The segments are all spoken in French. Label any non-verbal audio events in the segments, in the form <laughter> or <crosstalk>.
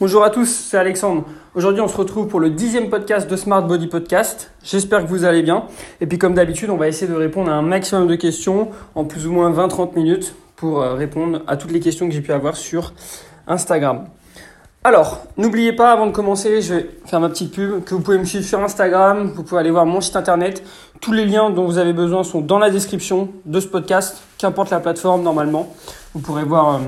Bonjour à tous, c'est Alexandre. Aujourd'hui, on se retrouve pour le dixième podcast de Smart Body Podcast. J'espère que vous allez bien. Et puis, comme d'habitude, on va essayer de répondre à un maximum de questions en plus ou moins 20-30 minutes pour euh, répondre à toutes les questions que j'ai pu avoir sur Instagram. Alors, n'oubliez pas, avant de commencer, je vais faire ma petite pub, que vous pouvez me suivre sur Instagram, vous pouvez aller voir mon site internet. Tous les liens dont vous avez besoin sont dans la description de ce podcast, qu'importe la plateforme normalement. Vous pourrez voir euh,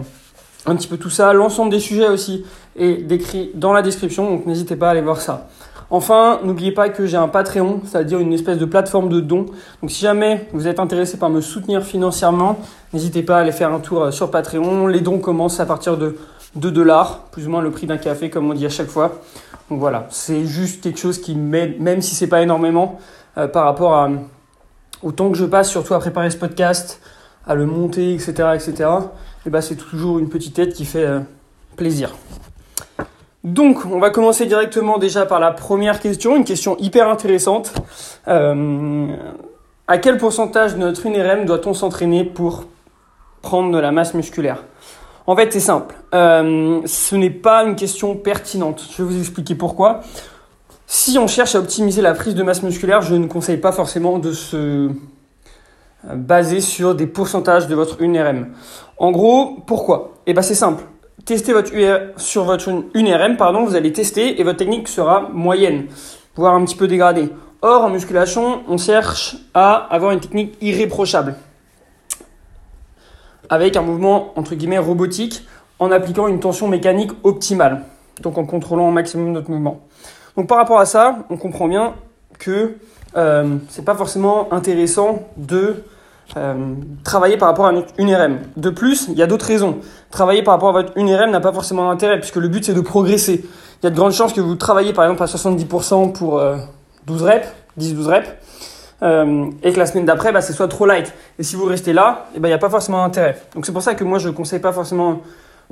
un petit peu tout ça. L'ensemble des sujets aussi est décrit dans la description, donc n'hésitez pas à aller voir ça. Enfin, n'oubliez pas que j'ai un Patreon, c'est-à-dire une espèce de plateforme de dons. Donc si jamais vous êtes intéressé par me soutenir financièrement, n'hésitez pas à aller faire un tour euh, sur Patreon. Les dons commencent à partir de 2 dollars, plus ou moins le prix d'un café, comme on dit à chaque fois. Donc voilà, c'est juste quelque chose qui m'aide, même si c'est pas énormément, euh, par rapport à, au temps que je passe, surtout à préparer ce podcast, à le monter, etc., etc. Et bah c'est toujours une petite aide qui fait euh, plaisir. Donc, on va commencer directement déjà par la première question, une question hyper intéressante. Euh, à quel pourcentage de notre UNRM doit-on s'entraîner pour prendre de la masse musculaire? En fait, c'est simple. Euh, ce n'est pas une question pertinente. Je vais vous expliquer pourquoi. Si on cherche à optimiser la prise de masse musculaire, je ne conseille pas forcément de se euh, baser sur des pourcentages de votre UNRM. En gros, pourquoi? Eh ben c'est simple tester votre UR, sur votre UNRM, pardon, vous allez tester et votre technique sera moyenne, voire un petit peu dégradée. Or, en musculation, on cherche à avoir une technique irréprochable, avec un mouvement entre guillemets robotique, en appliquant une tension mécanique optimale, donc en contrôlant au maximum notre mouvement. Donc par rapport à ça, on comprend bien que euh, c'est pas forcément intéressant de euh, travailler par rapport à une RM. De plus, il y a d'autres raisons. Travailler par rapport à votre UNRM n'a pas forcément d'intérêt, puisque le but c'est de progresser. Il y a de grandes chances que vous travaillez par exemple à 70% pour euh, 12 reps, 10-12 reps, euh, et que la semaine d'après, bah, c'est soit trop light. Et si vous restez là, eh ben, il n'y a pas forcément d'intérêt. Donc c'est pour ça que moi je ne conseille pas forcément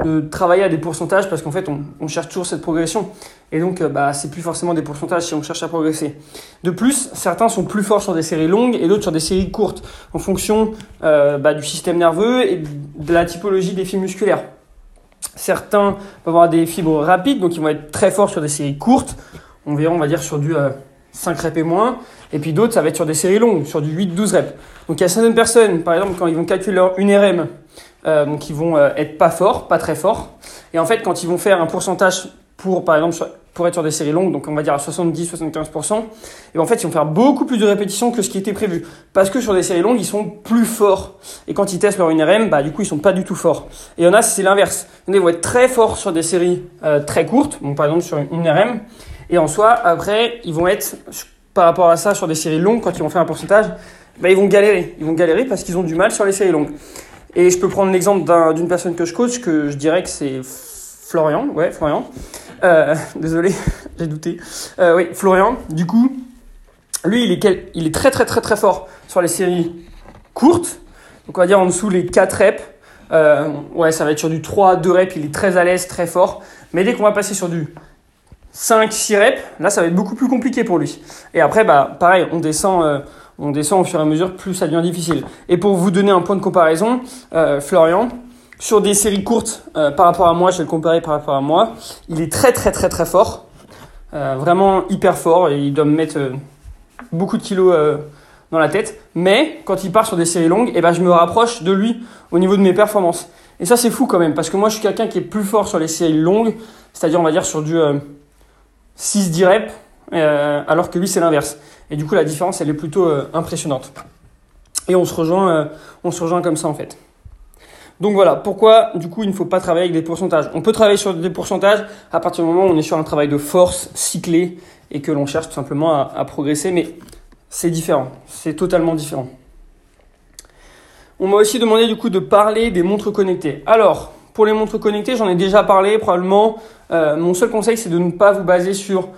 de travailler à des pourcentages parce qu'en fait on, cherche toujours cette progression et donc euh, bah, c'est plus forcément des pourcentages si on cherche à progresser. De plus, certains sont plus forts sur des séries longues et d'autres sur des séries courtes en fonction euh, bah, du système nerveux et de la typologie des fibres musculaires. Certains vont avoir des fibres rapides donc ils vont être très forts sur des séries courtes, on verra on va dire sur du euh, 5 reps et moins et puis d'autres ça va être sur des séries longues, sur du 8-12 reps. Donc il y a certaines personnes par exemple quand ils vont calculer leur 1RM euh, ils vont euh, être pas forts, pas très forts. Et en fait, quand ils vont faire un pourcentage pour, par exemple, pour être sur des séries longues, donc on va dire à 70-75%, et en fait, ils vont faire beaucoup plus de répétitions que ce qui était prévu. Parce que sur des séries longues, ils sont plus forts. Et quand ils testent leur INRM, bah, du coup, ils sont pas du tout forts. Et il y en a, c'est l'inverse. Ils vont être très forts sur des séries euh, très courtes, donc par exemple sur une INRM. Et en soi, après, ils vont être, par rapport à ça, sur des séries longues, quand ils vont faire un pourcentage, bah, ils vont galérer. Ils vont galérer parce qu'ils ont du mal sur les séries longues. Et je peux prendre l'exemple d'une personne que je coach, que je dirais que c'est Florian. Ouais, Florian. Euh, <laughs> désolé, <laughs> j'ai douté. Euh, oui, Florian. Du coup, lui, il est, il est très très très très fort sur les séries courtes. Donc on va dire en dessous les 4 reps. Euh, ouais, ça va être sur du 3, 2 reps. Il est très à l'aise, très fort. Mais dès qu'on va passer sur du 5, 6 reps, là, ça va être beaucoup plus compliqué pour lui. Et après, bah, pareil, on descend on descend au fur et à mesure, plus ça devient difficile. Et pour vous donner un point de comparaison, euh, Florian, sur des séries courtes euh, par rapport à moi, je vais le comparer par rapport à moi, il est très très très très fort, euh, vraiment hyper fort, il doit me mettre beaucoup de kilos dans la tête. Mais quand il part sur des séries longues, eh ben, je me rapproche de lui au niveau de mes performances. Et ça c'est fou quand même, parce que moi je suis quelqu'un qui est plus fort sur les séries longues, c'est-à-dire on va dire sur du 6-10 reps, alors que lui c'est l'inverse. Et du coup, la différence, elle est plutôt euh, impressionnante. Et on se rejoint, euh, on se rejoint comme ça en fait. Donc voilà, pourquoi du coup il ne faut pas travailler avec des pourcentages? On peut travailler sur des pourcentages à partir du moment où on est sur un travail de force cyclé et que l'on cherche tout simplement à, progresser, mais c'est différent, c'est totalement différent. On m'a aussi demandé du coup de parler des montres connectées. Alors, pour les montres connectées, j'en ai déjà parlé probablement. Euh, mon seul conseil, c'est de ne pas vous baser sur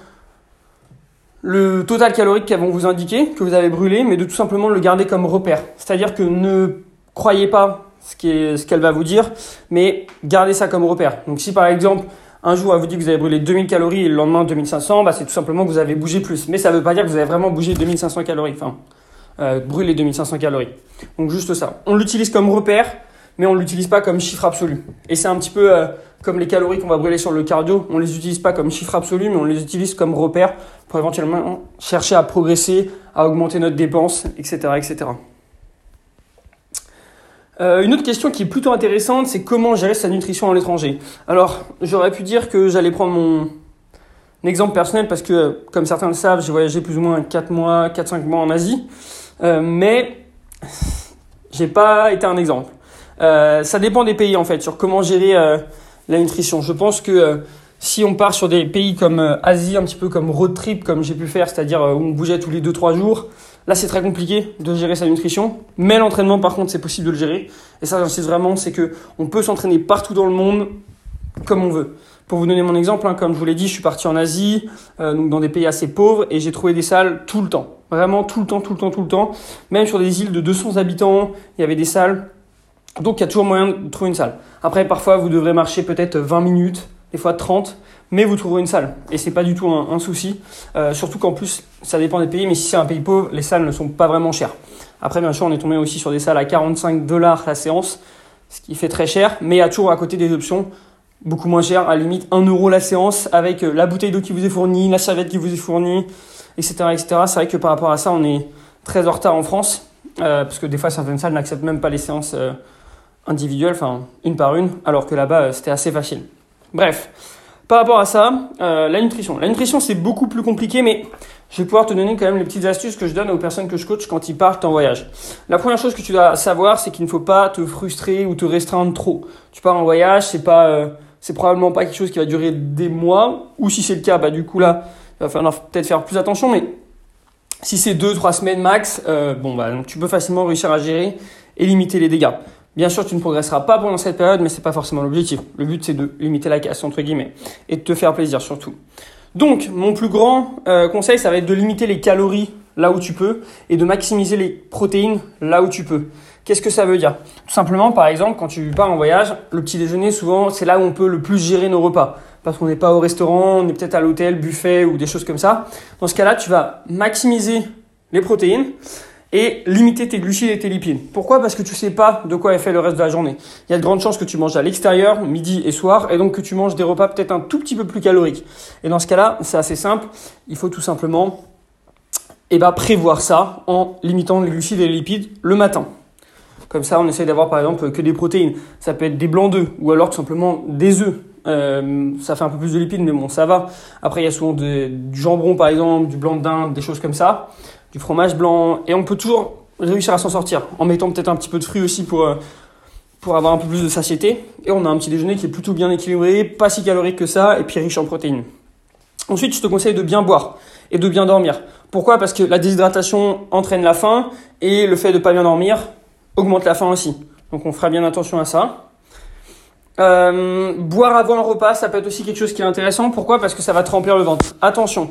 le total calorique qu'elles vous indiquer, que vous avez brûlé, mais de tout simplement le garder comme repère. C'est-à-dire que ne croyez pas ce qu'elle ce qu'elle va vous dire, mais gardez ça comme repère. Donc si par exemple, un jour elle vous dit que vous avez brûlé 2000 calories et le lendemain 2500, bah, c'est tout simplement que vous avez bougé plus. Mais ça ne veut pas dire que vous avez vraiment bougé 2500 calories, enfin, euh, brûlé 2500 calories. Donc juste ça. On l'utilise comme repère, mais on ne l'utilise pas comme chiffre absolu. Et c'est un petit peu euh, comme les calories qu'on va brûler sur le cardio, on ne les utilise pas comme chiffre absolu, mais on les utilise comme repère pour éventuellement chercher à progresser, à augmenter notre dépense, etc. etc. Euh, une autre question qui est plutôt intéressante, c'est comment gérer sa nutrition à l'étranger. Alors, j'aurais pu dire que j'allais prendre mon exemple personnel parce que, comme certains le savent, j'ai voyagé plus ou moins 4 mois, 4-5 mois en Asie, euh, mais j'ai pas été un exemple. Euh, ça dépend des pays en fait, sur comment gérer euh, la nutrition. Je pense que euh, si on part sur des pays comme Asie, un petit peu comme road trip, comme j'ai pu faire, c'est-à-dire où on bougeait tous les 2-3 jours, là c'est très compliqué de gérer sa nutrition. Mais l'entraînement par contre c'est possible de le gérer. Et ça j'insiste vraiment, c'est que on peut s'entraîner partout dans le monde comme on veut. Pour vous donner mon exemple, hein, comme je vous l'ai dit, je suis parti en Asie, donc dans des pays assez pauvres, et j'ai trouvé des salles tout le temps. Vraiment tout le temps, tout le temps, tout le temps. Même sur des îles de 200 habitants, il y avait des salles donc il y a toujours moyen de trouver une salle. Après, parfois, vous devrez marcher peut-être 20 minutes, des fois 30, mais vous trouverez une salle. Et c'est pas du tout un, souci. Euh, surtout qu'en plus, ça dépend des pays, mais si c'est un pays pauvre, les salles ne sont pas vraiment chères. Après, bien sûr, on est tombé aussi sur des salles à 45 dollars la séance, ce qui fait très cher, mais il y a toujours à côté des options beaucoup moins chères, à la limite 1 euro la séance, avec euh, la bouteille d'eau qui vous est fournie, la serviette qui vous est fournie, etc. etc. C'est vrai que par rapport à ça, on est très en retard en France, euh, parce que des fois, certaines salles n'acceptent même pas les séances individuelles, enfin une par une, alors que là-bas euh, c'était assez facile. Bref, par rapport à ça, euh, la nutrition. La nutrition c'est beaucoup plus compliqué, mais je vais pouvoir te donner quand même les petites astuces que je donne aux personnes que je coach quand ils partent en voyage. La première chose que tu dois savoir, c'est qu'il ne faut pas te frustrer ou te restreindre trop. Tu pars en voyage, c'est pas, euh, c'est probablement pas quelque chose qui va durer des mois, ou si c'est le cas, bah du coup là, il va falloir peut-être faire plus attention, mais si c'est deux, trois semaines max, bon bah tu peux facilement réussir à gérer et limiter les dégâts. Bien sûr, tu ne progresseras pas pendant cette période, mais c'est pas forcément l'objectif. Le but, c'est de limiter la casse, entre guillemets, et de te faire plaisir surtout. Donc, mon plus grand euh, conseil, ça va être de limiter les calories là où tu peux et de maximiser les protéines là où tu peux. Qu'est-ce que ça veut dire? Tout simplement, par exemple, quand tu pars en voyage, le petit déjeuner, souvent, c'est là où on peut le plus gérer nos repas. Parce qu'on n'est pas au restaurant, on est peut-être à l'hôtel, buffet ou des choses comme ça. Dans ce cas-là, tu vas maximiser les protéines et limiter tes glucides et tes lipides. Pourquoi? Parce que tu sais pas de quoi est fait le reste de la journée. Il y a de grandes chances que tu manges à l'extérieur, midi et soir, et donc que tu manges des repas peut-être un tout petit peu plus caloriques. Et dans ce cas-là, c'est assez simple. Il faut tout simplement eh ben, prévoir ça en limitant les glucides et les lipides le matin. Comme ça, on essaie d'avoir par exemple que des protéines. Ça peut être des blancs d'œufs ou alors tout simplement des œufs. Euh, ça fait un peu plus de lipides, mais bon, ça va. Après, il y a souvent du jambon, par exemple, du blanc de dinde, des choses comme ça du fromage blanc, et on peut toujours réussir à s'en sortir en mettant peut-être un petit peu de fruits aussi pour, euh, pour avoir un peu plus de satiété. Et on a un petit déjeuner qui est plutôt bien équilibré, pas si calorique que ça, et puis riche en protéines. Ensuite, je te conseille de bien boire et de bien dormir. Pourquoi? Parce que la déshydratation entraîne la faim et le fait de pas bien dormir augmente la faim aussi. Donc on fera bien attention à ça. Euh, boire avant le repas, ça peut être aussi quelque chose qui est intéressant. Pourquoi? Parce que ça va te remplir le ventre. Attention,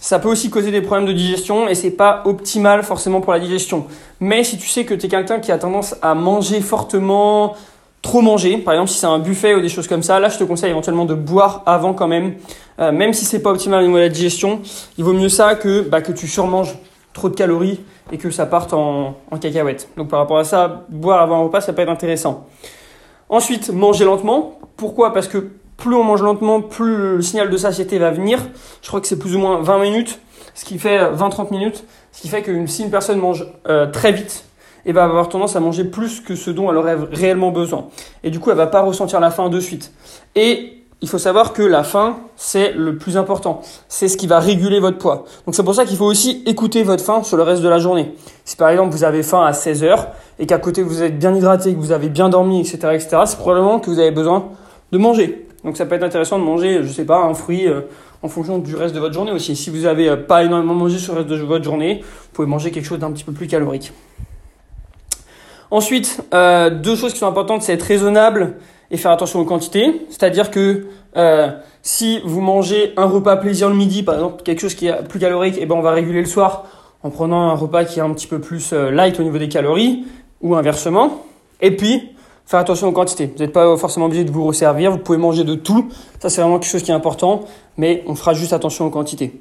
ça peut aussi causer des problèmes de digestion et c'est pas optimal forcément pour la digestion. Mais si tu sais que tu es quelqu'un qui a tendance à manger fortement, trop manger, par exemple si c'est un buffet ou des choses comme ça, là je te conseille éventuellement de boire avant quand même. Euh, même si c'est pas optimal au niveau de la digestion, il vaut mieux ça que, bah, que tu surmanges trop de calories et que ça parte en, en cacahuète. Donc par rapport à ça, boire avant un repas, ça peut être intéressant. Ensuite, manger lentement. Pourquoi? Parce que plus on mange lentement, plus le signal de satiété va venir. Je crois que c'est plus ou moins 20 minutes, ce qui fait 20-30 minutes, ce qui fait que si une personne mange euh, très vite, elle va avoir tendance à manger plus que ce dont elle aurait réellement besoin. Et du coup, elle va pas ressentir la faim de suite. Et il faut savoir que la faim, c'est le plus important. C'est ce qui va réguler votre poids. Donc c'est pour ça qu'il faut aussi écouter votre faim sur le reste de la journée. Si par exemple vous avez faim à 16 heures et qu'à côté vous êtes bien hydraté, que vous avez bien dormi, etc., etc., c'est probablement que vous avez besoin de manger. Donc ça peut être intéressant de manger, je sais pas, un fruit euh, en fonction du reste de votre journée aussi. Si vous n'avez euh, pas énormément mangé sur le reste de votre journée, vous pouvez manger quelque chose d'un petit peu plus calorique. Ensuite, euh, deux choses qui sont importantes, c'est être raisonnable et faire attention aux quantités. C'est-à-dire que si vous mangez un repas plaisir le midi, par exemple, quelque chose qui est plus calorique, et eh ben on va réguler le soir en prenant un repas qui est un petit peu plus light au niveau des calories, ou inversement. Et puis, faire attention aux quantités. Vous n'êtes pas forcément obligé de vous resservir, vous pouvez manger de tout. Ça, c'est vraiment quelque chose qui est important, mais on fera juste attention aux quantités.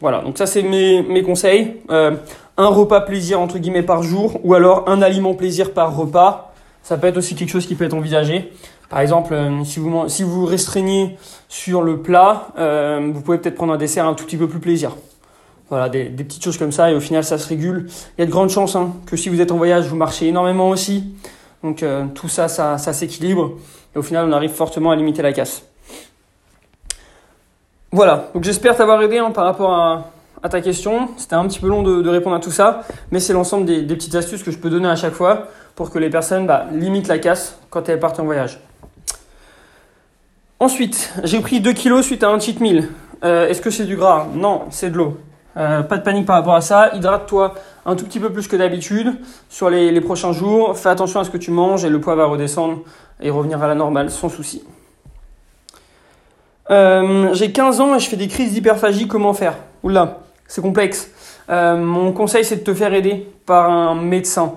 Voilà, donc ça, c'est mes, mes conseils. Euh, un repas plaisir, entre guillemets, par jour, ou alors un aliment plaisir par repas. ça peut être aussi quelque chose qui peut être envisagé. Par exemple, euh, si vous si vous restreignez sur le plat, euh, vous pouvez peut-être prendre un dessert un tout petit peu plus plaisir. Voilà, des, petites choses comme ça et au final ça se régule. Il y a de grandes chances hein, que si vous êtes en voyage, vous marchez énormément aussi. Donc euh, tout ça, ça, s'équilibre et au final on arrive fortement à limiter la casse. Voilà, donc j'espère t'avoir aidé hein, par rapport à, ta question. C'était un petit peu long de, répondre à tout ça, mais c'est l'ensemble des, des, petites astuces que je peux donner à chaque fois pour que les personnes bah, limitent la casse quand elles partent en voyage. Ensuite, j'ai pris 2 kilos suite à un cheat meal. Euh, Est-ce que c'est du gras? Non, c'est de l'eau. Euh, pas de panique par rapport à ça. Hydrate-toi un tout petit peu plus que d'habitude sur les, prochains jours. Fais attention à ce que tu manges et le poids va redescendre et revenir à la normale sans souci. Euh, j'ai 15 ans et je fais des crises d'hyperphagie. Comment faire? Oula, c'est complexe. Euh, mon conseil, c'est de te faire aider par un médecin.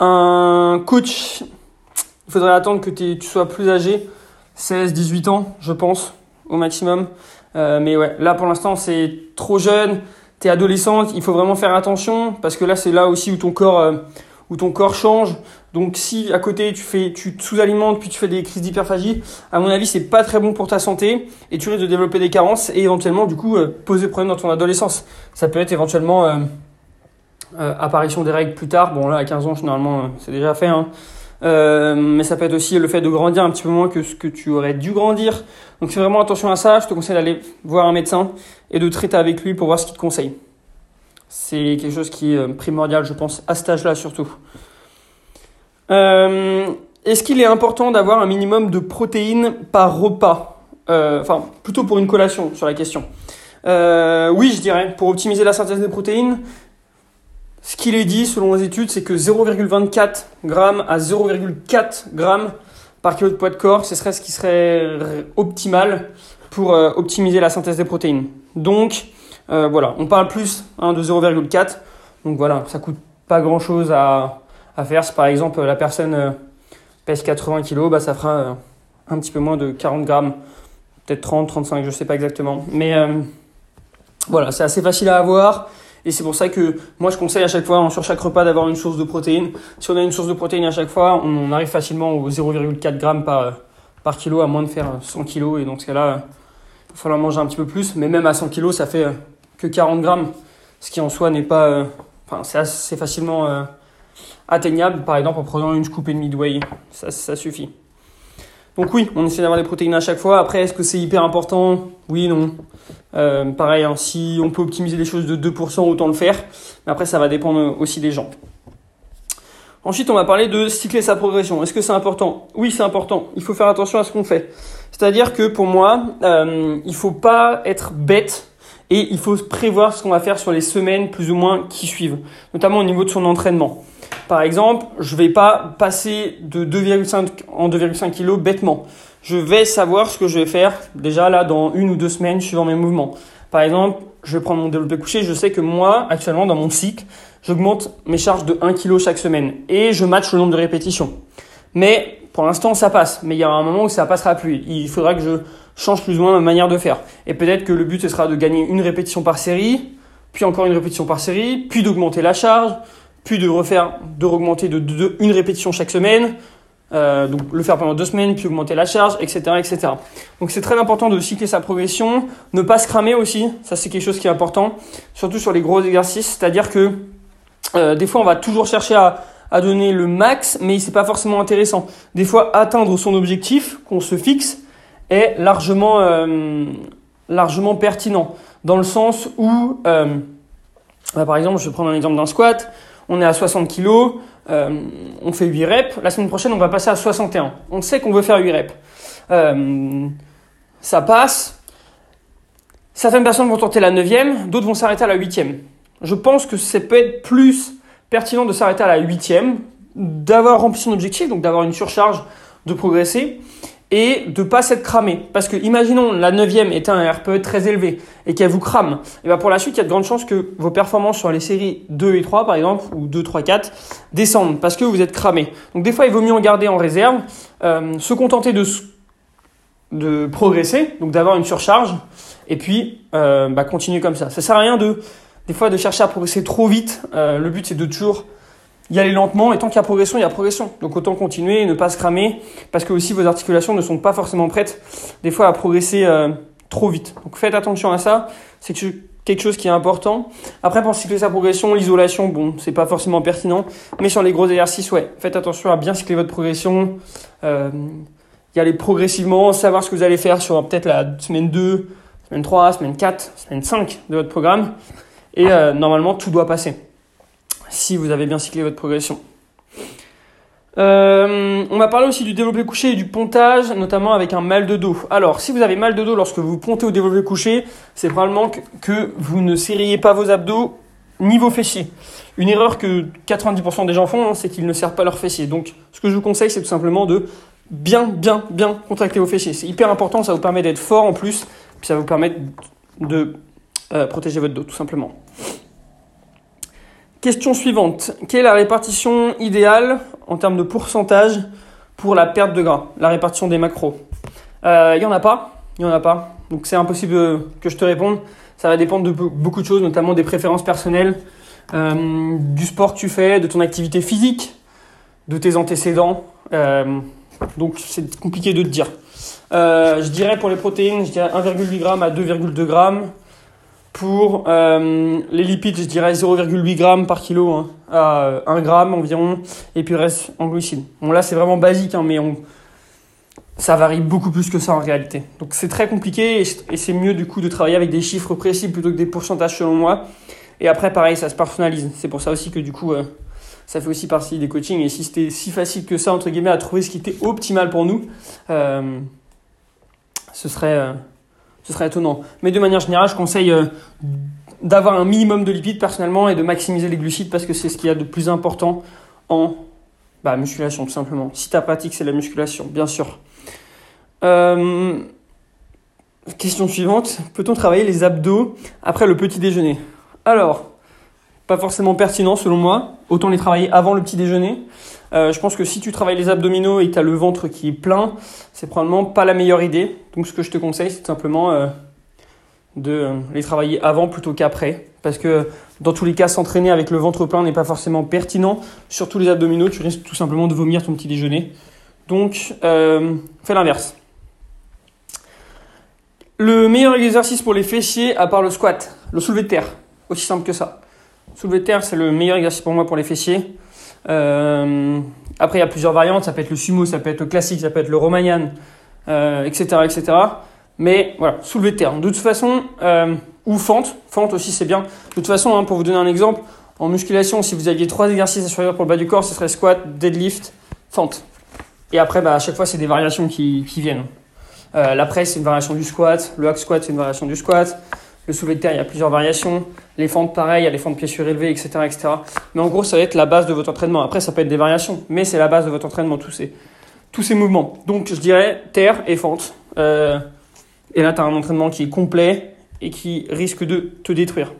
Un coach, il faudrait attendre que tu sois plus âgé, 16, 18 ans, je pense, au maximum. Mais ouais, là pour l'instant, c'est trop jeune t'es adolescente, il faut vraiment faire attention parce que là c'est là aussi où ton corps euh, où ton corps change. Donc si à côté tu fais tu te sous-alimentes puis tu fais des crises d'hyperphagie, à mon avis c'est pas très bon pour ta santé et tu risques de développer des carences et éventuellement du coup euh, poser problème dans ton adolescence. Ça peut être éventuellement euh, apparition des règles plus tard. Bon là à 15 ans généralement c'est déjà fait hein. Euh, mais ça peut être aussi le fait de grandir un petit peu moins que ce que tu aurais dû grandir. Donc fais vraiment attention à ça. Je te conseille d'aller voir un médecin et de traiter avec lui pour voir ce qu'il te conseille. C'est quelque chose qui est primordial, je pense, à cet âge-là surtout. Euh, Est-ce qu'il est important d'avoir un minimum de protéines par repas? Euh, Enfin, plutôt pour une collation sur la question. Euh, oui, je dirais. Pour optimiser la synthèse des protéines, ce qu'il est dit selon les études, c'est que 0,24 g à 0,4 g par kilo de poids de corps, ce serait ce qui serait optimal pour euh, optimiser la synthèse des protéines. Donc euh, voilà, on parle plus hein, de 0,4. Donc voilà, ça coûte pas grand chose à, à faire. Si par exemple la personne euh, pèse 80 kg, bah, ça fera un petit peu moins de 40 grammes, peut-être 30, 35, je sais pas exactement. Mais voilà, c'est assez facile à avoir. Et c'est pour ça que moi je conseille à chaque fois, hein, sur chaque repas, d'avoir une source de protéines. Si on a une source de protéines à chaque fois, on, arrive facilement aux 0,4 grammes par, par kilo, à moins de faire 100 kg. Et dans ce cas-là, il va falloir manger un petit peu plus. Mais même à 100 kg, ça fait que 40 grammes. Ce qui en soi n'est pas. Euh, enfin, c'est assez facilement euh, atteignable, par exemple en prenant une scoop et de whey. Ça suffit. Donc oui, on essaie d'avoir des protéines à chaque fois. Après, est-ce que c'est hyper important? Oui, non. Euh, pareil, hein, si on peut optimiser les choses de 2%, autant le faire. Mais après, ça va dépendre aussi des gens. Ensuite, on va parler de cycler sa progression. Est-ce que c'est important? Oui, c'est important. Il faut faire attention à ce qu'on fait. C'est-à-dire que pour moi, euh, il faut pas être bête et il faut prévoir ce qu'on va faire sur les semaines plus ou moins qui suivent, notamment au niveau de son entraînement. Par exemple, je vais pas passer de 2,5 en 2,5 kg bêtement. Je vais savoir ce que je vais faire déjà là dans une ou deux semaines suivant mes mouvements. Par exemple, je vais prendre mon développé couché. Je sais que moi, actuellement, dans mon cycle, j'augmente mes charges de 1 kg chaque semaine et je match le nombre de répétitions. Mais pour l'instant, ça passe. Mais il y aura un moment où ça passera plus. Il faudra que je change plus ou moins ma manière de faire. Et peut-être que le but, ce sera de gagner une répétition par série, puis encore une répétition par série, puis d'augmenter la charge, puis de refaire, de augmenter de, une répétition chaque semaine, euh, donc le faire pendant deux semaines, puis augmenter la charge, etc., etc. Donc c'est très important de cycler sa progression, ne pas se cramer aussi, ça c'est quelque chose qui est important, surtout sur les gros exercices, c'est-à-dire que euh, des fois on va toujours chercher à, à donner le max, mais c'est pas forcément intéressant. Des fois atteindre son objectif qu'on se fixe est largement, euh, largement pertinent, dans le sens où, bah, par exemple, je vais prendre un exemple d'un squat, on est à 60 kg, euh, on fait 8 reps, la semaine prochaine on va passer à 61. On sait qu'on veut faire 8 reps. Euh, ça passe. Certaines personnes vont tenter la 9 d'autres vont s'arrêter à la 8 Je pense que ça peut être plus pertinent de s'arrêter à la 8 d'avoir rempli son objectif, donc d'avoir une surcharge, de progresser, et de pas s'être cramé. Parce que imaginons la neuvième est un RPE très élevé et qu'elle vous crame, et ben pour la suite, il y a de grandes chances que vos performances sur les séries 2 et 3 par exemple, ou 2, 3, 4, descendent parce que vous êtes cramé. Donc des fois, il vaut mieux en garder en réserve, euh, se contenter de, de progresser, donc d'avoir une surcharge, et puis euh, bah, continuer comme ça. Ça sert à rien de des fois de chercher à progresser trop vite. Euh, le but c'est de toujours y aller lentement et tant qu'il y a progression, il y a progression. Donc autant continuer et ne pas se cramer parce que aussi vos articulations ne sont pas forcément prêtes des fois à progresser euh, trop vite. Donc faites attention à ça, c'est quelque chose qui est important. Après pour cycler sa progression, l'isolation, bon, c'est pas forcément pertinent, mais sur les gros exercices, ouais, faites attention à bien cycler votre progression. Euh, y aller progressivement, savoir ce que vous allez faire sur peut-être la semaine 2, semaine 3, semaine 4, semaine 5 de votre programme. Et euh, normalement, tout doit passer si vous avez bien cyclé votre progression. Euh, on m'a parlé aussi du développé couché et du pontage, notamment avec un mal de dos. Alors, si vous avez mal de dos lorsque vous pontez au développé couché, c'est probablement que, vous ne serriez pas vos abdos ni vos fessiers. Une erreur que 90% des gens font, hein, c'est qu'ils ne serrent pas leurs fessiers. Donc, ce que je vous conseille, c'est tout simplement de bien, bien, bien contracter vos fessiers. C'est hyper important, ça vous permet d'être fort en plus, puis ça vous permettre de euh, protéger votre dos, tout simplement. Question suivante. Quelle est la répartition idéale en termes de pourcentage pour la perte de gras La répartition des macros Il euh, n'y en a pas. Il n'y en a pas. Donc c'est impossible que je te réponde. Ça va dépendre de beaucoup de choses, notamment des préférences personnelles, euh, du sport que tu fais, de ton activité physique, de tes antécédents. Euh, donc c'est compliqué de te dire. je dirais pour les protéines, je dirais 1,8 g à 2,2 g. Pour euh, les lipides, je dirais 0,8 g par kilo hein, à 1 g environ. Et puis reste en glucides. Bon, là, c'est vraiment basique, hein, mais on, ça varie beaucoup plus que ça en réalité. Donc c'est très compliqué et c'est mieux du coup de travailler avec des chiffres précis plutôt que des pourcentages selon moi. Et après, pareil, ça se personnalise. C'est pour ça aussi que du coup, euh, ça fait aussi partie des coachings. Et si c'était si facile que ça, entre guillemets, à trouver ce qui était optimal pour nous, euh, ce serait ce serait étonnant. Mais de manière générale, je conseille euh, d'avoir un minimum de lipides personnellement et de maximiser les glucides parce que c'est ce qu'il y a de plus important en bah, musculation tout simplement. Si ta pratique c'est la musculation, bien sûr. Euh, question suivante, peut-on travailler les abdos après le petit déjeuner? Alors, pas forcément pertinent selon moi, autant les travailler avant le petit déjeuner. Euh, je pense que si tu travailles les abdominaux et que tu as le ventre qui est plein, c'est probablement pas la meilleure idée. Donc ce que je te conseille, c'est simplement euh, de euh, les travailler avant plutôt qu'après. Parce que dans tous les cas, s'entraîner avec le ventre plein n'est pas forcément pertinent. Surtout les abdominaux, tu risques tout simplement de vomir ton petit déjeuner. Donc fais l'inverse. Le meilleur exercice pour les fessiers, à part le squat, le soulevé de terre. Aussi simple que ça. Soulevé de terre, c'est le meilleur exercice pour moi pour les fessiers. Euh, après, il y a plusieurs variantes. Ça peut être le sumo, ça peut être le classique, ça peut être le romanian, euh, etc., etc. Mais voilà, soulever de terre. De toute façon, euh, ou fente. Fente aussi, c'est bien. De toute façon, hein, pour vous donner un exemple, en musculation, si vous aviez trois exercices à surveiller pour le bas du corps, ce serait squat, deadlift, fente. Et après, bah, à chaque fois, c'est des variations qui, qui viennent. La presse, c'est une variation du squat. Le hack squat, c'est une variation du squat. Le soulevé de terre, il y a plusieurs variations. Les fentes, pareil, il y a les fentes pieds surélevés, etc., etc. Mais en gros, ça va être la base de votre entraînement. Après, ça peut être des variations, mais c'est la base de votre entraînement, tous ces, tous ces mouvements. Donc, je dirais terre et fente. Euh, et là, tu as un entraînement qui est complet et qui risque de te détruire.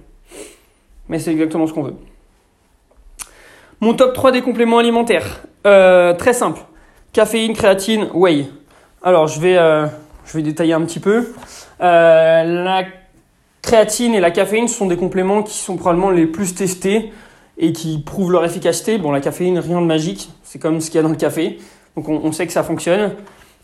Mais c'est exactement ce qu'on veut. Mon top 3 des compléments alimentaires. Euh, très simple. Caféine, créatine, whey. Alors, je vais, euh, je vais détailler un petit peu. la créatine et la caféine sont des compléments qui sont probablement les plus testés et qui prouvent leur efficacité. Bon, la caféine, rien de magique, c'est comme ce qu'il y a dans le café, donc on, sait que ça fonctionne.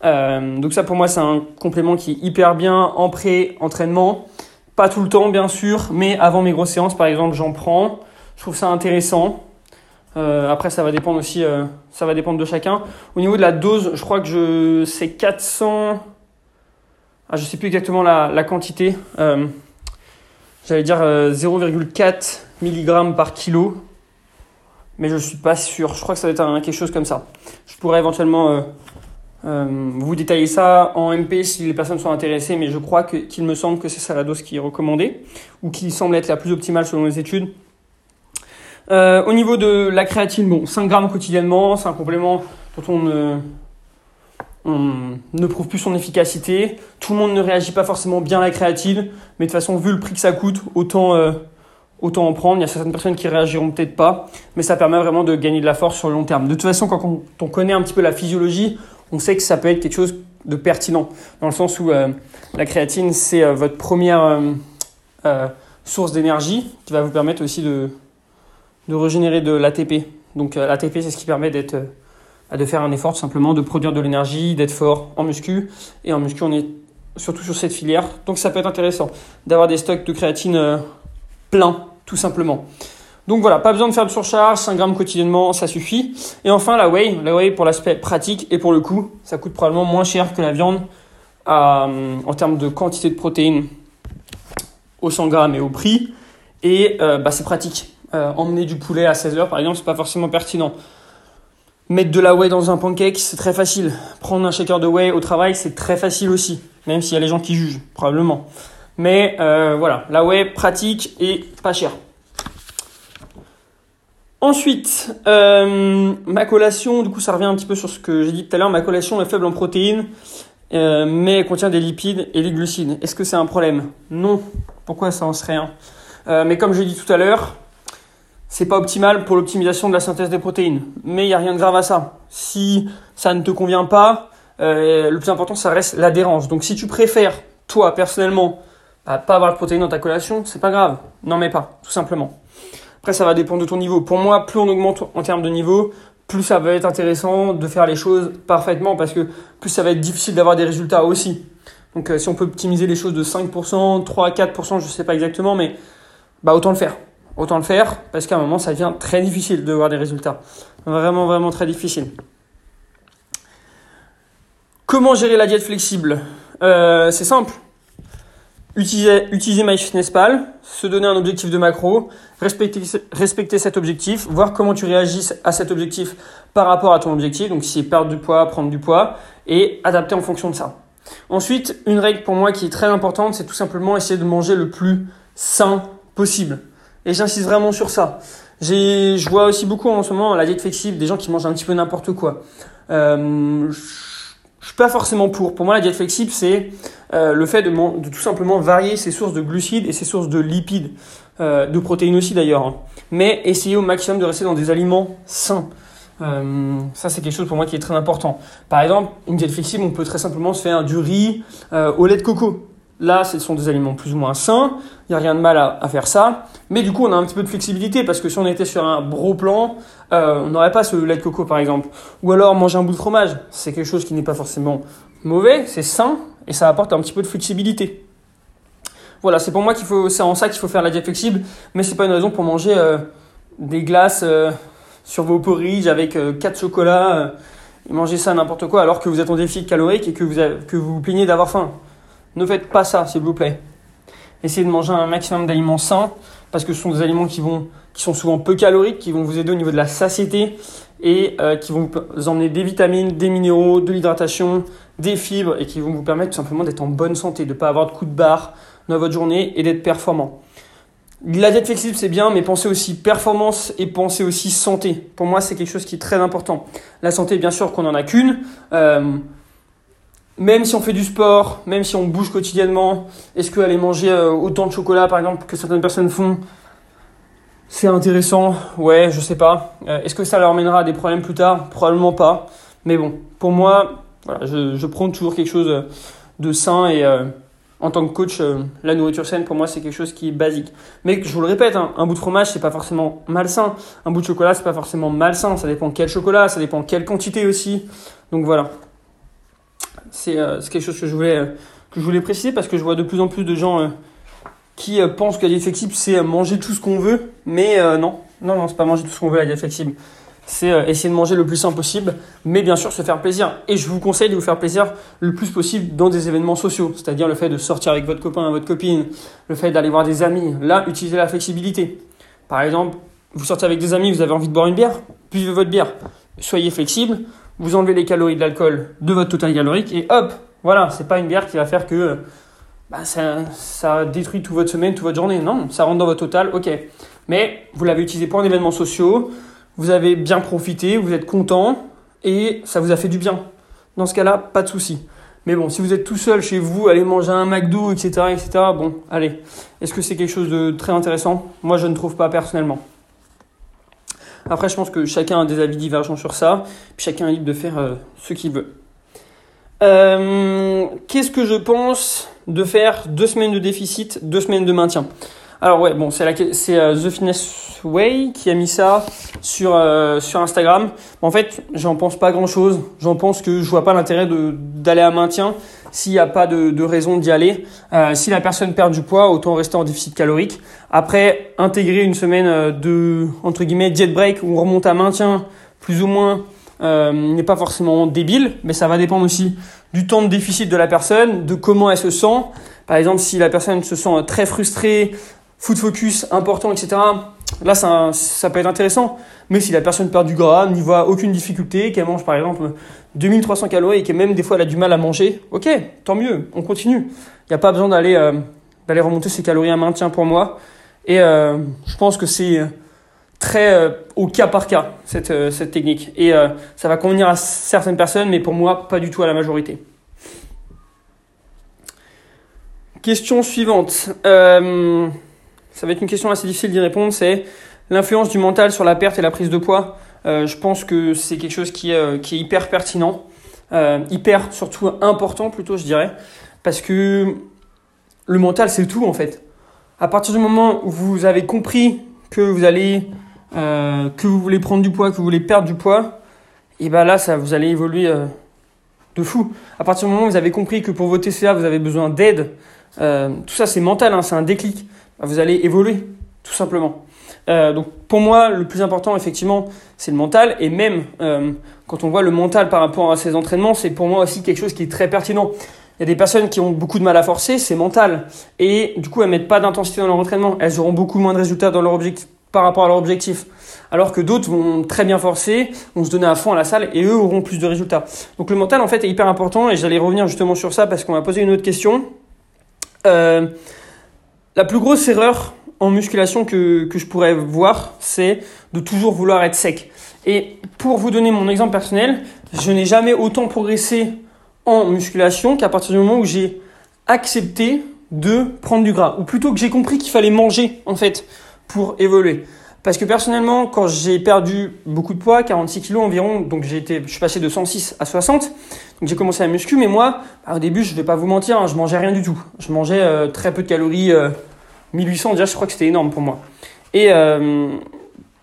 Euh, donc ça pour moi c'est un complément qui est hyper bien en pré-entraînement. Pas tout le temps bien sûr, mais avant mes grosses séances par exemple j'en prends. Je trouve ça intéressant. Euh, après ça va dépendre aussi, euh, ça va dépendre de chacun. Au niveau de la dose, je crois que je c'est 400. Ah, je sais plus exactement la, la quantité j'allais dire 0,4 euh, mg par kilo, mais je suis pas sûr. Je crois que ça va être quelque chose comme ça. Je pourrais éventuellement euh, euh, vous détailler ça en MP si les personnes sont intéressées, mais je crois qu'il me semble que c'est ça la dose qui est recommandée, ou qui semble être la plus optimale selon les études. au niveau de la créatine, bon, 5 grammes quotidiennement, c'est un complément dont on ne on ne prouve plus son efficacité. Tout le monde ne réagit pas forcément bien à la créatine, mais de toute façon, vu le prix que ça coûte, autant, euh, autant en prendre. Il y a certaines personnes qui réagiront peut-être pas, mais ça permet vraiment de gagner de la force sur le long terme. De toute façon, quand on, connaît un petit peu la physiologie, on sait que ça peut être quelque chose de pertinent, dans le sens où euh, la créatine, c'est euh, votre première source d'énergie qui va vous permettre aussi de, de régénérer de l'ATP, Donc l'ATP, c'est ce qui permet d'être, de faire un effort simplement, de produire de l'énergie, d'être fort en muscu. Et en muscu, on est surtout sur cette filière. Donc ça peut être intéressant d'avoir des stocks de créatine pleins, tout simplement. Donc voilà, pas besoin de faire de surcharge, 5 grammes quotidiennement, ça suffit. Et enfin la whey, la whey pour l'aspect pratique et pour le coût, ça coûte probablement moins cher que la viande euh, en termes de quantité de protéines au 100 grammes et au prix. Et euh, bah, c'est pratique. Euh, emmener du poulet à 16 heures par exemple, c'est pas forcément pertinent. Mettre de la whey dans un pancake, c'est très facile. Prendre un shaker de whey au travail, c'est très facile aussi. Même s'il y a les gens qui jugent, probablement. Mais voilà, la whey pratique et pas cher. Ensuite, euh, ma collation, du coup ça revient un petit peu sur ce que j'ai dit tout à l'heure, ma collation est faible en protéines, euh, mais elle contient des lipides et des glucides. Est-ce que c'est un problème? Non. Pourquoi ça en serait un? Euh, Mais comme je l'ai dit tout à l'heure, c'est pas optimal pour l'optimisation de la synthèse des protéines. Mais il n'y a rien de grave à ça. Si ça ne te convient pas, le plus important ça reste l'adhérence. Donc si tu préfères, toi personnellement, pas avoir de protéines dans ta collation, c'est pas grave. N'en mets pas, tout simplement. Après, ça va dépendre de ton niveau. Pour moi, plus on augmente en termes de niveau, plus ça va être intéressant de faire les choses parfaitement parce que plus ça va être difficile d'avoir des résultats aussi. Donc euh, si on peut optimiser les choses de 5%, 3 4%, je sais pas exactement, mais bah autant le faire. Autant le faire parce qu'à un moment ça devient très difficile de voir des résultats. Vraiment vraiment très difficile. Comment gérer la diète flexible euh, C'est simple. Utiliser, MyFitnessPal, se donner un objectif de macro, respecter, respecter cet objectif, voir comment tu réagis à cet objectif par rapport à ton objectif, donc si c'est perdre du poids, prendre du poids, et adapter en fonction de ça. Ensuite, une règle pour moi qui est très importante, c'est tout simplement essayer de manger le plus sain possible. Et j'insiste vraiment sur ça. Je vois aussi beaucoup en ce moment la diète flexible, des gens qui mangent un petit peu n'importe quoi. Euh, je suis pas forcément pour. Pour moi, la diète flexible, c'est euh, le fait de, de, tout simplement varier ses sources de glucides et ses sources de lipides, euh, de protéines aussi d'ailleurs. Hein. Mais essayer au maximum de rester dans des aliments sains. Euh, ça, c'est quelque chose pour moi qui est très important. Par exemple, une diète flexible, on peut très simplement se faire du riz au lait de coco. Là, ce sont des aliments plus ou moins sains, il n'y a rien de mal à, faire ça, mais du coup, on a un petit peu de flexibilité parce que si on était sur un gros plan, euh, on n'aurait pas ce lait de coco par exemple. Ou alors manger un bout de fromage, c'est quelque chose qui n'est pas forcément mauvais, c'est sain et ça apporte un petit peu de flexibilité. Voilà, c'est pour moi qu'il faut, c'est en ça qu'il faut faire la diète flexible, mais c'est pas une raison pour manger euh, des glaces euh, sur vos porridge avec 4 chocolats et manger ça n'importe quoi alors que vous êtes en déficit calorique et que vous, que vous vous plaignez d'avoir faim. Ne faites pas ça, s'il vous plaît. Essayez de manger un maximum d'aliments sains, parce que ce sont des aliments qui, sont souvent peu caloriques, qui vont vous aider au niveau de la satiété et euh, qui vont vous emmener des vitamines, des minéraux, de l'hydratation, des fibres et qui vont vous permettre tout simplement d'être en bonne santé, de ne pas avoir de coups de barre dans votre journée et d'être performant. La diète flexible, c'est bien, mais pensez aussi performance et pensez aussi santé. Pour moi, c'est quelque chose qui est très important. La santé, bien sûr qu'on n'en a qu'une. Euh, même si on fait du sport, même si on bouge quotidiennement, est-ce qu'aller manger euh, autant de chocolat, par exemple, que certaines personnes font, c'est intéressant? Ouais, je sais pas. Euh, est-ce que ça leur mènera à des problèmes plus tard? Probablement pas. Mais bon, pour moi, voilà, je, je prends toujours quelque chose de sain et euh, en tant que coach, la nourriture saine, pour moi, c'est quelque chose qui est basique. Mais je vous le répète, hein, un bout de fromage, c'est pas forcément malsain. Un bout de chocolat, c'est pas forcément malsain. Ça dépend quel chocolat, ça dépend quelle quantité aussi. Donc voilà. Euh, c'est quelque chose que je, voulais, euh, que je voulais préciser parce que je vois de plus en plus de gens euh, qui pensent que la diète flexible, c'est manger tout ce qu'on veut. Mais non, non, non, c'est pas manger tout ce qu'on veut la diète flexible. C'est essayer de manger le plus sain possible, mais bien sûr se faire plaisir. Et je vous conseille de vous faire plaisir le plus possible dans des événements sociaux, c'est-à-dire le fait de sortir avec votre copain, votre copine, le fait d'aller voir des amis. Là, utilisez la flexibilité. Par exemple, vous sortez avec des amis, vous avez envie de boire une bière, buvez votre bière. Soyez flexible, vous enlevez les calories de l'alcool de votre total calorique et hop, voilà, c'est pas une bière qui va faire que bah, ça, ça, détruit toute votre semaine, toute votre journée. Non, ça rentre dans votre total, ok. Mais vous l'avez utilisé pour un événement social, vous avez bien profité, vous êtes content et ça vous a fait du bien. Dans ce cas-là, pas de souci. Mais bon, si vous êtes tout seul chez vous, allez manger un McDo, etc., etc., bon, allez. Est-ce que c'est quelque chose de très intéressant? Moi, je ne trouve pas personnellement. Après, je pense que chacun a des avis divergents sur ça, puis chacun est libre de faire euh, ce qu'il veut. Euh, qu'est-ce que je pense de faire deux semaines de déficit, deux semaines de maintien? Alors ouais, bon, c'est euh, The Fitness Way qui a mis ça sur, euh, sur Instagram. En fait, j'en pense pas grand-chose. J'en pense que je vois pas l'intérêt d'aller à maintien s'il n'y a pas de, raison d'y aller. Euh, si la personne perd du poids, autant rester en déficit calorique. Après, intégrer une semaine de, entre guillemets, diet break où on remonte à maintien, plus ou moins, n'est pas forcément débile, mais ça va dépendre aussi du temps de déficit de la personne, de comment elle se sent. Par exemple, si la personne se sent très frustrée, foot focus important, etc. Là, ça, ça peut être intéressant. Mais si la personne perd du gras, n'y voit aucune difficulté, qu'elle mange par exemple 2300 calories et que même des fois elle a du mal à manger, ok, tant mieux, on continue. Il n'y a pas besoin d'aller euh, d'aller remonter ses calories à maintien pour moi. Et euh, je pense que c'est très euh, au cas par cas cette, cette technique. Et ça va convenir à certaines personnes, mais pour moi, pas du tout à la majorité. Question suivante. Euh, ça va être une question assez difficile d'y répondre, c'est l'influence du mental sur la perte et la prise de poids. Euh, je pense que c'est quelque chose qui, euh, est hyper pertinent, euh, hyper surtout important plutôt je dirais, parce que le mental c'est tout en fait. À partir du moment où vous avez compris que vous allez, que vous voulez prendre du poids, que vous voulez perdre du poids, et ben là ça vous allez évoluer de fou. À partir du moment où vous avez compris que pour vos TCA vous avez besoin d'aide, tout ça c'est mental, hein, c'est un déclic. Bah, vous allez évoluer, tout simplement. Euh, donc pour moi, le plus important, effectivement, c'est le mental. Et même euh, quand on voit le mental par rapport à ces entraînements, c'est pour moi aussi quelque chose qui est très pertinent. Il y a des personnes qui ont beaucoup de mal à forcer, c'est mental. Et du coup, elles mettent pas d'intensité dans leur entraînement. Elles auront beaucoup moins de résultats dans leur objectif, par rapport à leur objectif. Alors que d'autres vont très bien forcer, vont se donner à fond à la salle et eux auront plus de résultats. Donc le mental, en fait, est hyper important. Et j'allais revenir justement sur ça parce qu'on m'a posé une autre question. Euh, la plus grosse erreur en musculation que, je pourrais voir, c'est de toujours vouloir être sec. Et pour vous donner mon exemple personnel, je n'ai jamais autant progressé en musculation qu'à partir du moment où j'ai accepté de prendre du gras. Ou plutôt que j'ai compris qu'il fallait manger, en fait, pour évoluer. Parce que personnellement, quand j'ai perdu beaucoup de poids, 46 kilos environ, donc j'ai été, je suis passé de 106 à 60, donc j'ai commencé à muscu, mais moi, bah, au début, je vais pas vous mentir, hein, je mangeais rien du tout. Je mangeais euh, très peu de calories, 1800 euh, déjà, je crois que c'était énorme pour moi. Et euh,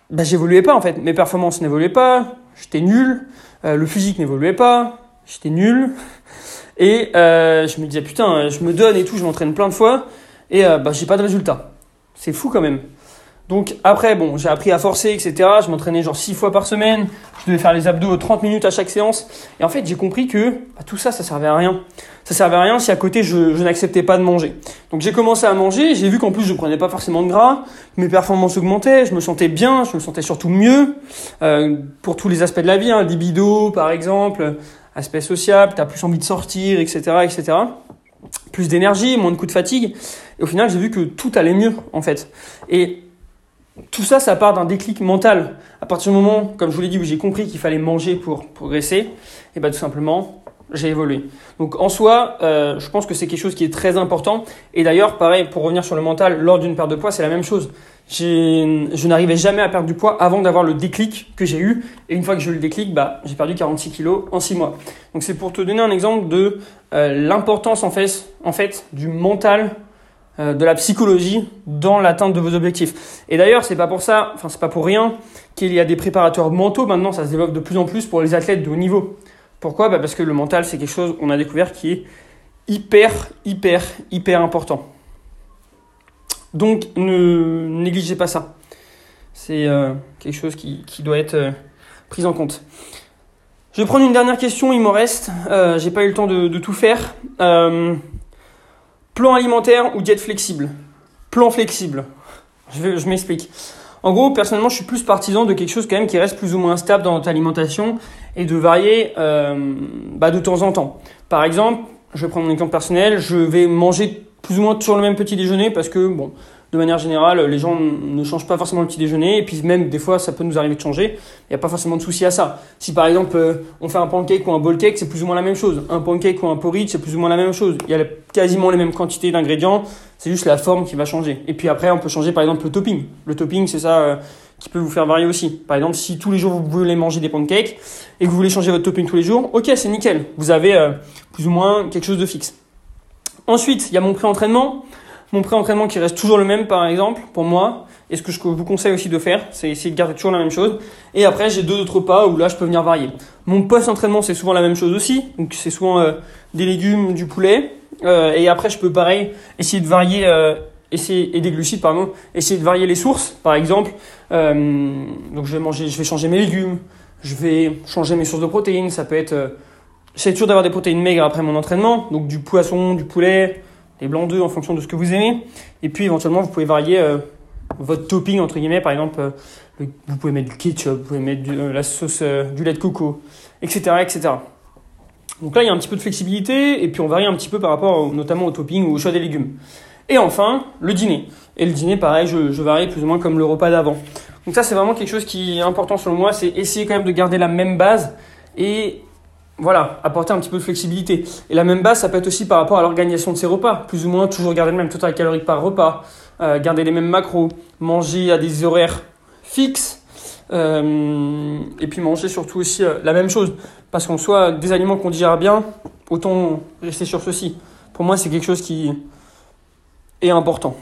bah, j'évoluais pas en fait, mes performances n'évoluaient pas, j'étais nul, euh, le physique n'évoluait pas, j'étais nul. Et je me disais putain, je me donne et tout, je m'entraîne plein de fois, et bah, j'ai pas de résultat. C'est fou quand même. Donc après, bon, j'ai appris à forcer, etc. Je m'entraînais genre 6 fois par semaine. Je devais faire les abdos 30 minutes à chaque séance. Et en fait, j'ai compris que bah, tout ça, ça servait à rien. Ça servait à rien si à côté, je, je n'acceptais pas de manger. Donc j'ai commencé à manger. J'ai vu qu'en plus, je prenais pas forcément de gras. Mes performances augmentaient. Je me sentais bien. Je me sentais surtout mieux. Euh, pour tous les aspects de la vie. Hein, libido, par exemple. Aspect social. T'as plus envie de sortir, etc., etc plus d'énergie, moins de coups de fatigue. Et au final, j'ai vu que tout allait mieux, en fait. Et tout ça, ça part d'un déclic mental. À partir du moment, comme je vous l'ai dit, où j'ai compris qu'il fallait manger pour progresser, et eh ben tout simplement, j'ai évolué. Donc en soi, euh, je pense que c'est quelque chose qui est très important. Et d'ailleurs, pareil, pour revenir sur le mental, lors d'une perte de poids, c'est la même chose. Je n'arrivais jamais à perdre du poids avant d'avoir le déclic que j'ai eu. Et une fois que j'ai eu le déclic, bah, j'ai perdu 46 kilos en 6 mois. Donc c'est pour te donner un exemple de euh, l'importance en fait, du mental de la psychologie dans l'atteinte de vos objectifs. Et d'ailleurs, c'est pas pour ça, enfin c'est pas pour rien qu'il y a des préparateurs mentaux maintenant, ça se développe de plus en plus pour les athlètes de haut niveau. Pourquoi? Bah Parce que le mental, c'est quelque chose qu'on a découvert qui est hyper, hyper, hyper important. Donc ne négligez pas ça. C'est euh, quelque chose qui, qui doit être euh, pris en compte. Je vais prendre une dernière question, il m'en reste. Euh, J'ai pas eu le temps de tout faire. Plan alimentaire ou diète flexible Plan flexible. Je, je m'explique. En gros, personnellement, je suis plus partisan de quelque chose quand même qui reste plus ou moins stable dans notre alimentation et de varier euh, bah, de temps en temps. Par exemple, je vais prendre mon exemple personnel, je vais manger plus ou moins toujours le même petit déjeuner parce que bon, de manière générale, les gens ne changent pas forcément le petit déjeuner, et puis même des fois, ça peut nous arriver de changer. Il n'y a pas forcément de souci à ça. Si par exemple, euh, on fait un pancake ou un bowl cake, c'est plus ou moins la même chose. Un pancake ou un porridge, c'est plus ou moins la même chose. Il y a quasiment les mêmes quantités d'ingrédients, c'est juste la forme qui va changer. Et puis après, on peut changer par exemple le topping. Le topping, c'est ça euh, qui peut vous faire varier aussi. Par exemple, si tous les jours vous voulez manger des pancakes et que vous voulez changer votre topping tous les jours, ok, c'est nickel. Vous avez euh, plus ou moins quelque chose de fixe. Ensuite, il y a mon pré-entraînement. Mon pré-entraînement qui reste toujours le même, par exemple, pour moi, et ce que je vous conseille aussi de faire, c'est essayer de garder toujours la même chose. Et après, j'ai deux autres repas où là, je peux venir varier. Mon post-entraînement, c'est souvent la même chose aussi. Donc, c'est souvent euh, des légumes, du poulet. Euh, et après, je peux pareil essayer de varier, euh, essayer et des glucides, pardon, essayer de varier les sources. Par exemple, donc je vais je vais changer mes légumes, je vais changer mes sources de protéines. Ça peut être, j'essaie toujours d'avoir des protéines maigres après mon entraînement, donc du poisson, du poulet, des blancs d'œufs en fonction de ce que vous aimez. Et puis éventuellement, vous pouvez varier votre topping entre guillemets par exemple euh, vous pouvez mettre du ketchup vous pouvez mettre euh, la sauce euh, du lait de coco etc etc donc là il y a un petit peu de flexibilité et puis on varie un petit peu par rapport notamment au topping ou au choix des légumes. Et enfin le dîner. Et le dîner pareil je, je varie plus ou moins comme le repas d'avant. Donc ça c'est vraiment quelque chose qui est important selon moi c'est essayer quand même de garder la même base et voilà, apporter un petit peu de flexibilité. Et la même base, ça peut être aussi par rapport à l'organisation de ses repas. Plus ou moins, toujours garder le même total calorique par repas. Euh, garder les mêmes macros, manger à des horaires fixes, euh, et puis manger surtout aussi euh, la même chose. Parce qu'en soit des aliments qu'on digère bien, autant rester sur ceci. Pour moi, c'est quelque chose qui est important.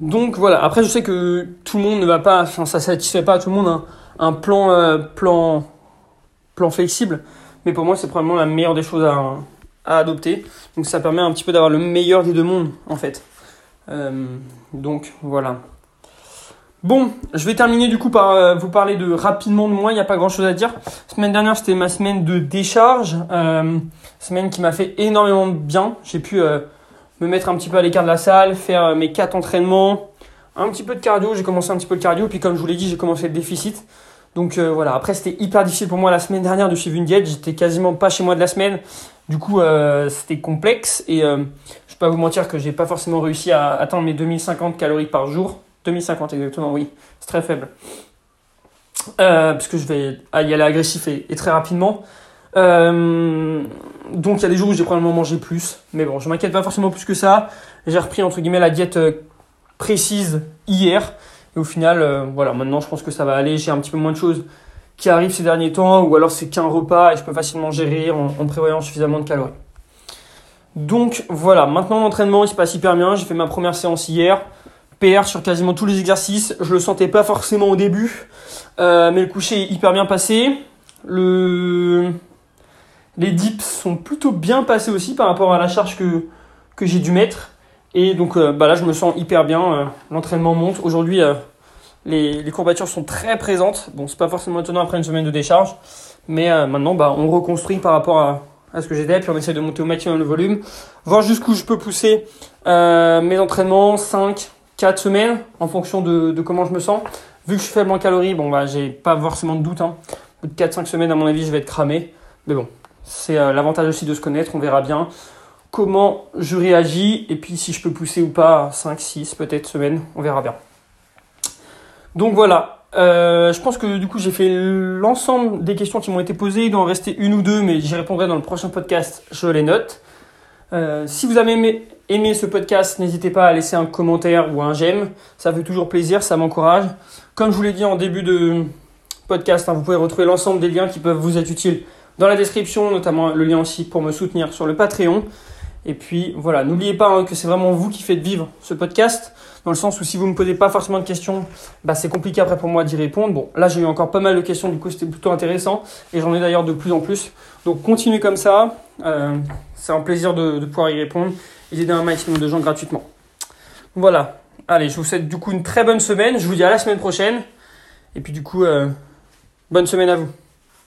Donc voilà, après je sais que tout le monde ne va pas, enfin ça satisfait pas tout le monde un, un plan, plan, plan flexible, mais pour moi c'est probablement la meilleure des choses à, adopter. Donc ça permet un petit peu d'avoir le meilleur des deux mondes en fait. Euh, donc voilà. Bon, je vais terminer du coup par euh, vous parler de rapidement de moi, il n'y a pas grand chose à dire. Semaine dernière c'était ma semaine de décharge, euh, semaine qui m'a fait énormément de bien. J'ai pu me mettre un petit peu à l'écart de la salle, faire mes quatre entraînements, un petit peu de cardio, j'ai commencé un petit peu le cardio, puis comme je vous l'ai dit j'ai commencé le déficit. Donc voilà, après c'était hyper difficile pour moi la semaine dernière de suivre une diète, j'étais quasiment pas chez moi de la semaine. Du coup, euh, c'était complexe et euh, je vais pas vous mentir que j'ai pas forcément réussi à atteindre mes 2050 calories par jour. 2050 exactement, oui, c'est très faible. Euh, parce que je vais y aller agressif et, très rapidement. donc il y a des jours où j'ai probablement mangé plus, mais bon, je m'inquiète pas forcément plus que ça. J'ai repris entre guillemets la diète précise hier et au final, voilà, maintenant je pense que ça va aller. J'ai un petit peu moins de choses qui arrive ces derniers temps, ou alors c'est qu'un repas et je peux facilement gérer en, prévoyant suffisamment de calories. Donc voilà, maintenant l'entraînement il se passe hyper bien, j'ai fait ma première séance hier, PR sur quasiment tous les exercices, je le sentais pas forcément au début, euh, mais le coucher est hyper bien passé, le... les dips sont plutôt bien passés aussi par rapport à la charge que, que j'ai dû mettre, et donc euh, bah là je me sens hyper bien, euh, l'entraînement monte, aujourd'hui les, courbatures sont très présentes. Bon, c'est pas forcément étonnant après une semaine de décharge, mais euh, maintenant, bah, on reconstruit par rapport à, ce que j'étais, puis on essaie de monter au maximum le volume, voir jusqu'où je peux pousser euh, mes entraînements, 5, 4 semaines, en fonction de, comment je me sens. Vu que je suis faible en calories, bon, bah, j'ai pas forcément de doute. Hein. Au bout de 4-5 semaines, à mon avis, je vais être cramé. Mais bon, c'est euh, l'avantage aussi de se connaître, on verra bien comment je réagis, et puis si je peux pousser ou pas 5, 6, peut-être semaines, on verra bien. Donc voilà, euh, je pense que du coup j'ai fait l'ensemble des questions qui m'ont été posées. Il doit en rester une ou deux, mais j'y répondrai dans le prochain podcast. Je les note. Euh, si vous avez aimé, ce podcast, n'hésitez pas à laisser un commentaire ou un j'aime. Ça fait toujours plaisir, ça m'encourage. Comme je vous l'ai dit en début de podcast, hein, vous pouvez retrouver l'ensemble des liens qui peuvent vous être utiles dans la description, notamment le lien aussi pour me soutenir sur le Patreon. Et puis voilà, n'oubliez pas hein, que c'est vraiment vous qui faites vivre ce podcast, dans le sens où si vous ne me posez pas forcément de questions, bah, c'est compliqué après pour moi d'y répondre. Bon, là j'ai eu encore pas mal de questions, du coup c'était plutôt intéressant, et j'en ai d'ailleurs de plus en plus. Donc continuez comme ça, euh, c'est un plaisir de, pouvoir y répondre et d'aider un maximum de gens gratuitement. Voilà, allez, je vous souhaite du coup une très bonne semaine, je vous dis à la semaine prochaine, et puis du coup, euh, bonne semaine à vous.